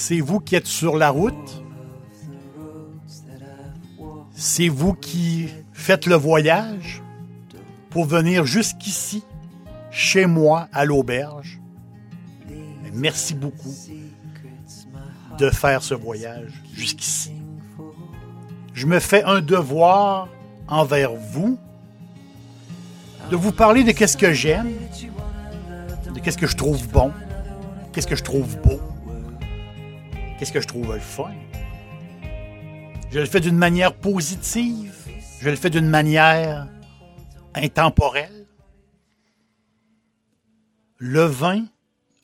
C'est vous qui êtes sur la route. C'est vous qui faites le voyage pour venir jusqu'ici, chez moi, à l'auberge. Merci beaucoup de faire ce voyage jusqu'ici. Je me fais un devoir envers vous de vous parler de qu'est-ce que j'aime, de qu'est-ce que je trouve bon, qu'est-ce que je trouve beau, qu'est-ce que je trouve le fun? Je le fais d'une manière positive, je le fais d'une manière intemporelle. Le vin,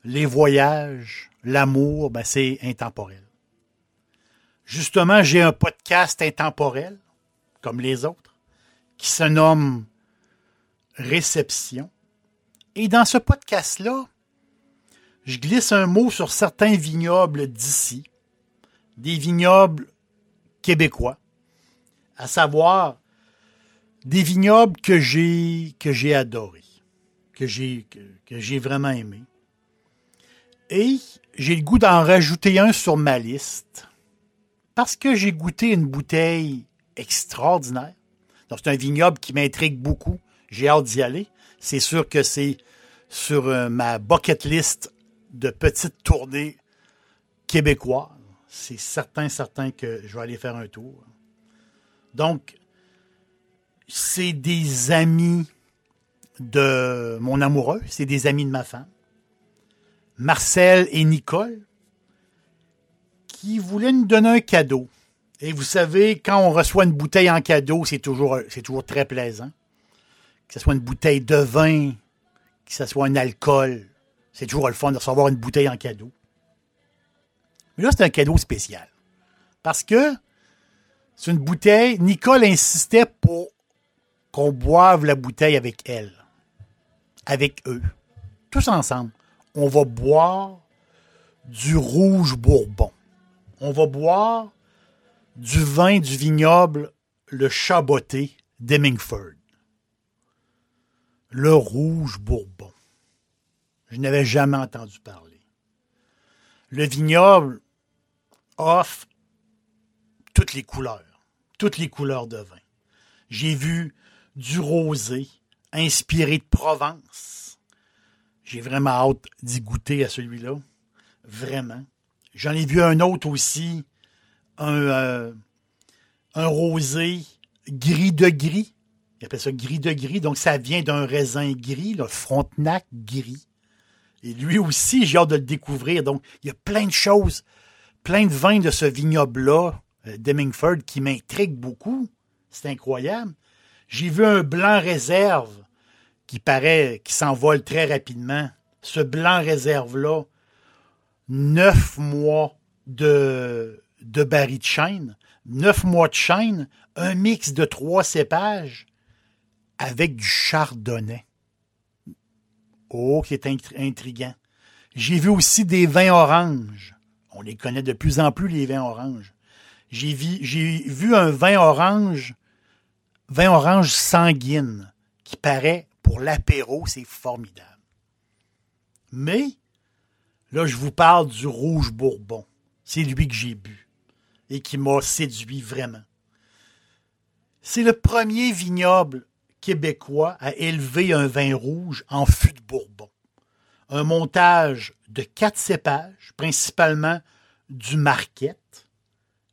les voyages, l'amour, ben c'est intemporel. Justement, j'ai un podcast intemporel, comme les autres, qui se nomme Réception. Et dans ce podcast-là, je glisse un mot sur certains vignobles d'ici, des vignobles québécois, à savoir des vignobles que j'ai que j'ai adorés, que j'ai que, j'ai vraiment aimé. Et j'ai le goût d'en rajouter un sur ma liste parce que j'ai goûté une bouteille extraordinaire. Donc c'est un vignoble qui m'intrigue beaucoup. J'ai hâte d'y aller. C'est sûr que c'est sur euh, ma bucket list de petites tournées québécoises. C'est certain, certain que je vais aller faire un tour. Donc, c'est des amis de mon amoureux, c'est des amis de ma femme, Marcel et Nicole, qui voulaient nous donner un cadeau. Et vous savez, quand on reçoit une bouteille en cadeau, c'est toujours, toujours très plaisant. Que ce soit une bouteille de vin, que ce soit un alcool, c'est toujours le fun de recevoir une bouteille en cadeau. Mais là, c'est un cadeau spécial. Parce que c'est une bouteille. Nicole insistait pour qu'on boive la bouteille avec elle. Avec eux. Tous ensemble. On va boire du rouge bourbon. On va boire du vin du vignoble Le Chaboté d'Hemingford. Le rouge bourbon. Je n'avais jamais entendu parler. Le vignoble offre toutes les couleurs, toutes les couleurs de vin. J'ai vu du rosé inspiré de Provence. J'ai vraiment hâte d'y goûter à celui-là. Vraiment. J'en ai vu un autre aussi, un, euh, rosé gris de gris. Il appelle ça gris de gris. Donc, ça vient d'un raisin gris, le Frontenac gris. Et lui aussi, j'ai hâte de le découvrir. Donc, il y a plein de choses, plein de vins de ce vignoble-là, euh, Demingford, qui m'intrigue beaucoup. C'est incroyable. J'ai vu un blanc réserve qui paraît, qui s'envole très rapidement. Ce blanc réserve-là, neuf mois de, de de chêne, neuf mois de chêne, un mix de trois cépages avec du chardonnay. Oh, qui est intriguant. J'ai vu aussi des vins oranges. On les connaît de plus en plus, les vins oranges. J'ai vu, vu un vin orange, vin orange sanguine, qui paraît pour l'apéro, c'est formidable. Mais, là, je vous parle du rouge bourbon. C'est lui que j'ai bu et qui m'a séduit vraiment. C'est le premier vignoble québécois à élever un vin rouge en fût de bourbon. Un montage de quatre cépages, principalement du Marquette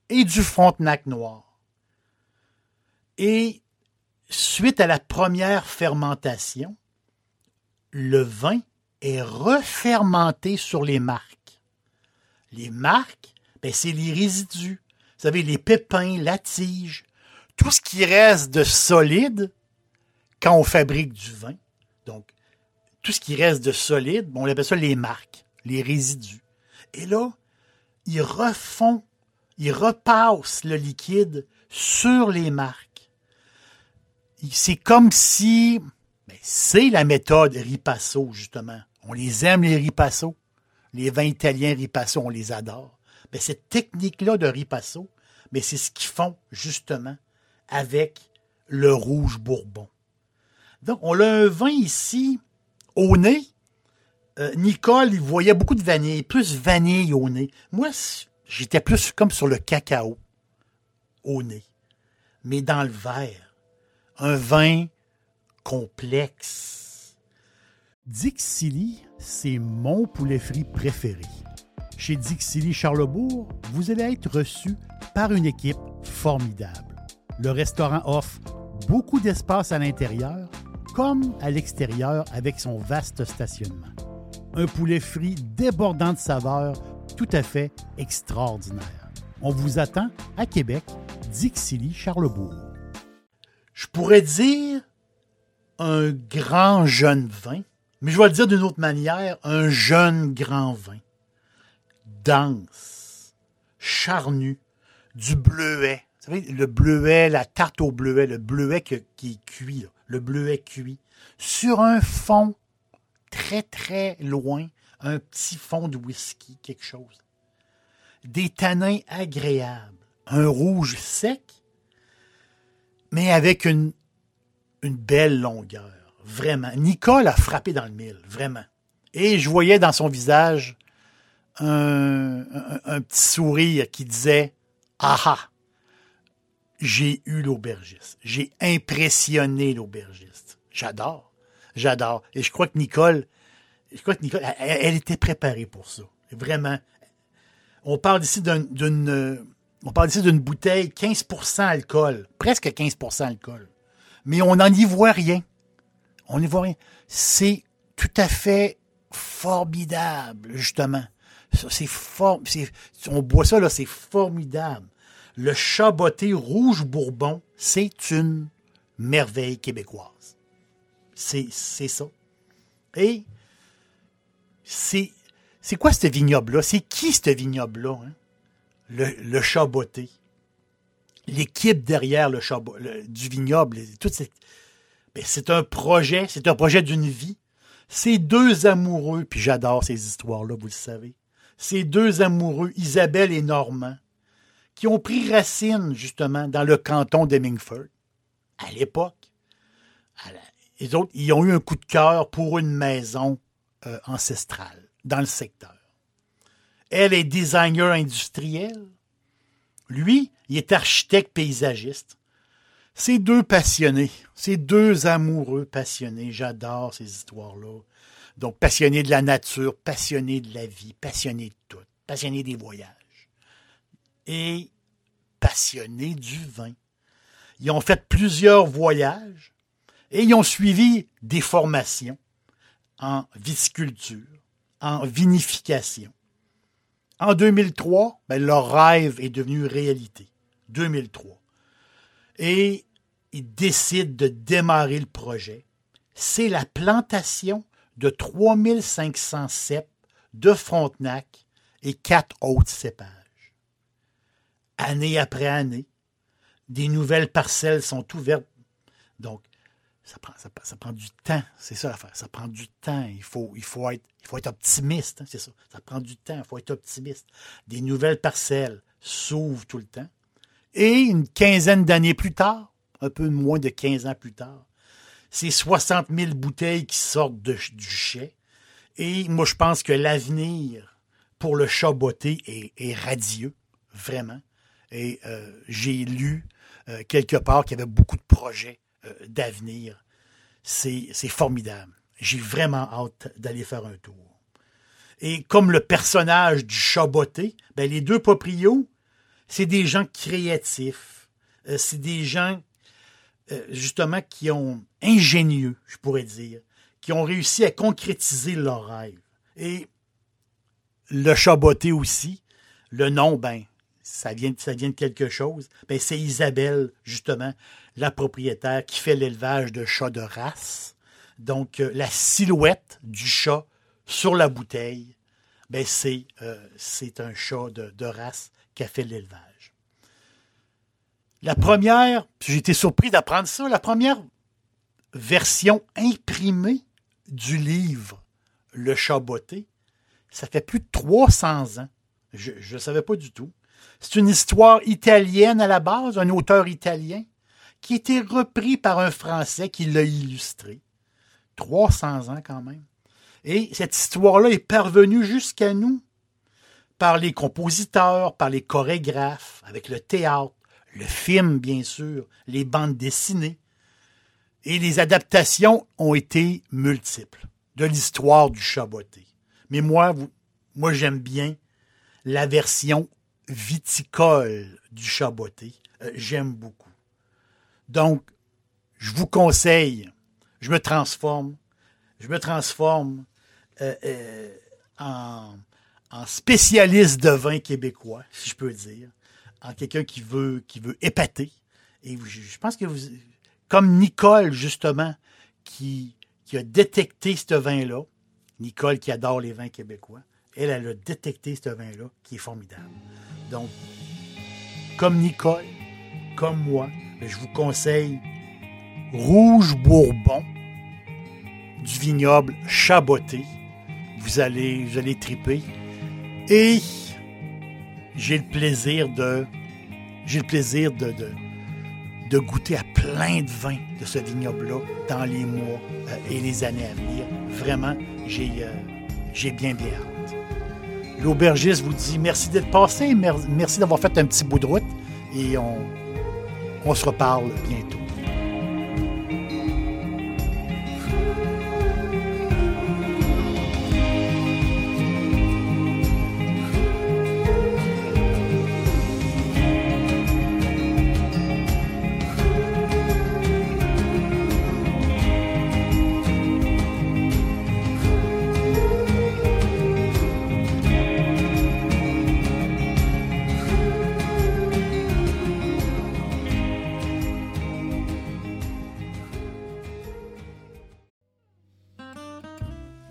et du Frontenac noir. Et suite à la première fermentation, le vin est refermenté sur les marques. Les marques, ben, c'est les résidus. Vous savez, les pépins, la tige, tout ce qui reste de solide quand on fabrique du vin. Donc, tout ce qui reste de solide, on appelle ça les marques, les résidus. Et là, ils refont, ils repassent le liquide sur les marques. C'est comme si, ben, c'est la méthode Ripasso, justement. On les aime, les Ripasso. Les vins italiens Ripasso, on les adore. Mais cette technique-là de Ripasso, mais c'est ce qu'ils font, justement, avec le rouge bourbon. Donc, on a un vin ici, au nez. Euh, Nicole, il voyait beaucoup de vanille, plus vanille au nez. Moi, j'étais plus comme sur le cacao au nez. Mais dans le verre, un vin complexe. Dixili, c'est mon poulet frit préféré. Chez Dixili Charlebourg, vous allez être reçu par une équipe formidable. Le restaurant offre beaucoup d'espace à l'intérieur comme à l'extérieur avec son vaste stationnement. Un poulet frit débordant de saveurs tout à fait extraordinaire. On vous attend à Québec, Dixilly, Charlebourg. Je pourrais dire un grand jeune vin, mais je vais le dire d'une autre manière, un jeune grand vin. Dense, charnu, du bleuet. Vous savez, le bleuet, la tarte au bleuet, le bleuet qui est cuit, le bleuet cuit, sur un fond très très loin, un petit fond de whisky, quelque chose. Des tanins agréables, un rouge sec, mais avec une, une belle longueur, vraiment. Nicole a frappé dans le mille, vraiment. Et je voyais dans son visage un, un petit sourire qui disait Ah ah, j'ai eu l'aubergiste. J'ai impressionné l'aubergiste. J'adore. J'adore. Et je crois que Nicole, je crois que Nicole, elle, était préparée pour ça. Vraiment. On parle ici d'une, on parle ici d'une bouteille 15% alcool. Presque 15% alcool. Mais on n'en y voit rien. On n'y voit rien. C'est tout à fait formidable, justement. C'est fort, on boit ça, là, c'est formidable le chaboté rouge bourbon, c'est une merveille québécoise. C'est, ça. Et c'est, c'est quoi ce vignoble-là? C'est qui ce vignoble-là? Hein? Le, le chaboté. L'équipe derrière le, chabot, du vignoble, ben, c'est un projet, c'est un projet d'une vie. Ces deux amoureux, puis j'adore ces histoires-là, vous le savez. Ces deux amoureux, Isabelle et Normand, qui ont pris racine, justement, dans le canton d'Hemingford, à l'époque. Les autres, ils ont eu un coup de cœur pour une maison euh, ancestrale dans le secteur. Elle est designer industriel. Lui, il est architecte paysagiste. Ces deux passionnés, ces deux amoureux passionnés, j'adore ces histoires-là. Donc, passionnés de la nature, passionnés de la vie, passionnés de tout, passionnés des voyages et passionnés du vin. Ils ont fait plusieurs voyages et ils ont suivi des formations en viticulture, en vinification. En 2003, ben, leur rêve est devenu réalité. 2003. Et ils décident de démarrer le projet. C'est la plantation de 3500 cèpes de Frontenac et quatre autres cépages année après année. Des nouvelles parcelles sont ouvertes. Donc, ça prend, du temps. C'est ça l'affaire. Ça prend du temps. Il faut, être, optimiste. Hein, c'est ça. Ça prend du temps. Il faut être optimiste. Des nouvelles parcelles s'ouvrent tout le temps. Et une quinzaine d'années plus tard, un peu moins de 15 ans plus tard, c'est 60 000 bouteilles qui sortent du chai. Et moi, je pense que l'avenir pour le chat est, est radieux, vraiment. Et euh, j'ai lu euh, quelque part qu'il y avait beaucoup de projets euh, d'avenir. C'est formidable. J'ai vraiment hâte d'aller faire un tour. Et comme le personnage du chaboté, ben les deux proprios, c'est des gens créatifs. C'est des gens, justement, qui ont ingénieux, je pourrais dire, qui ont réussi à concrétiser leurs rêves. Et le chaboté aussi, le nom, ben, ça vient, de quelque chose. Ben, c'est Isabelle, justement, la propriétaire qui fait l'élevage de chats de race. Donc, euh, la silhouette du chat sur la bouteille, ben, c'est, euh, un chat de, de race qui a fait l'élevage. La première, j'ai été surpris d'apprendre ça, la première version imprimée du livre Le chat botté, ça fait plus de 300 ans. Je ne savais pas du tout. C'est une histoire italienne à la base, un auteur italien, qui a été repris par un Français qui l'a illustré. 300 ans quand même. Et cette histoire-là est parvenue jusqu'à nous par les compositeurs, par les chorégraphes, avec le théâtre, le film, bien sûr, les bandes dessinées. Et les adaptations ont été multiples de l'histoire du chaboté. Mais moi, moi j'aime bien la version viticole du chaboté. Euh, j'aime beaucoup. Donc, je vous conseille, je me transforme, je me transforme euh, euh, en, spécialiste de vin québécois, si je peux dire, en quelqu'un qui veut, épater. Et je, pense que vous, comme Nicole, justement, qui, qui a détecté ce vin-là, Nicole qui adore les vins québécois, elle, elle a détecté ce vin-là qui est formidable. Donc, comme Nicole, comme moi, ben, je vous conseille Rouge Bourbon du vignoble Chaboté. Vous allez, vous allez triper. Et j'ai le plaisir de j'ai le plaisir de, de, goûter à plein de vins de ce vignoble-là dans les mois euh, et les années à venir. Vraiment, j'ai euh, bien bien. L'aubergiste vous dit merci d'être passé, merci d'avoir fait un petit bout de route et on, se reparle bientôt.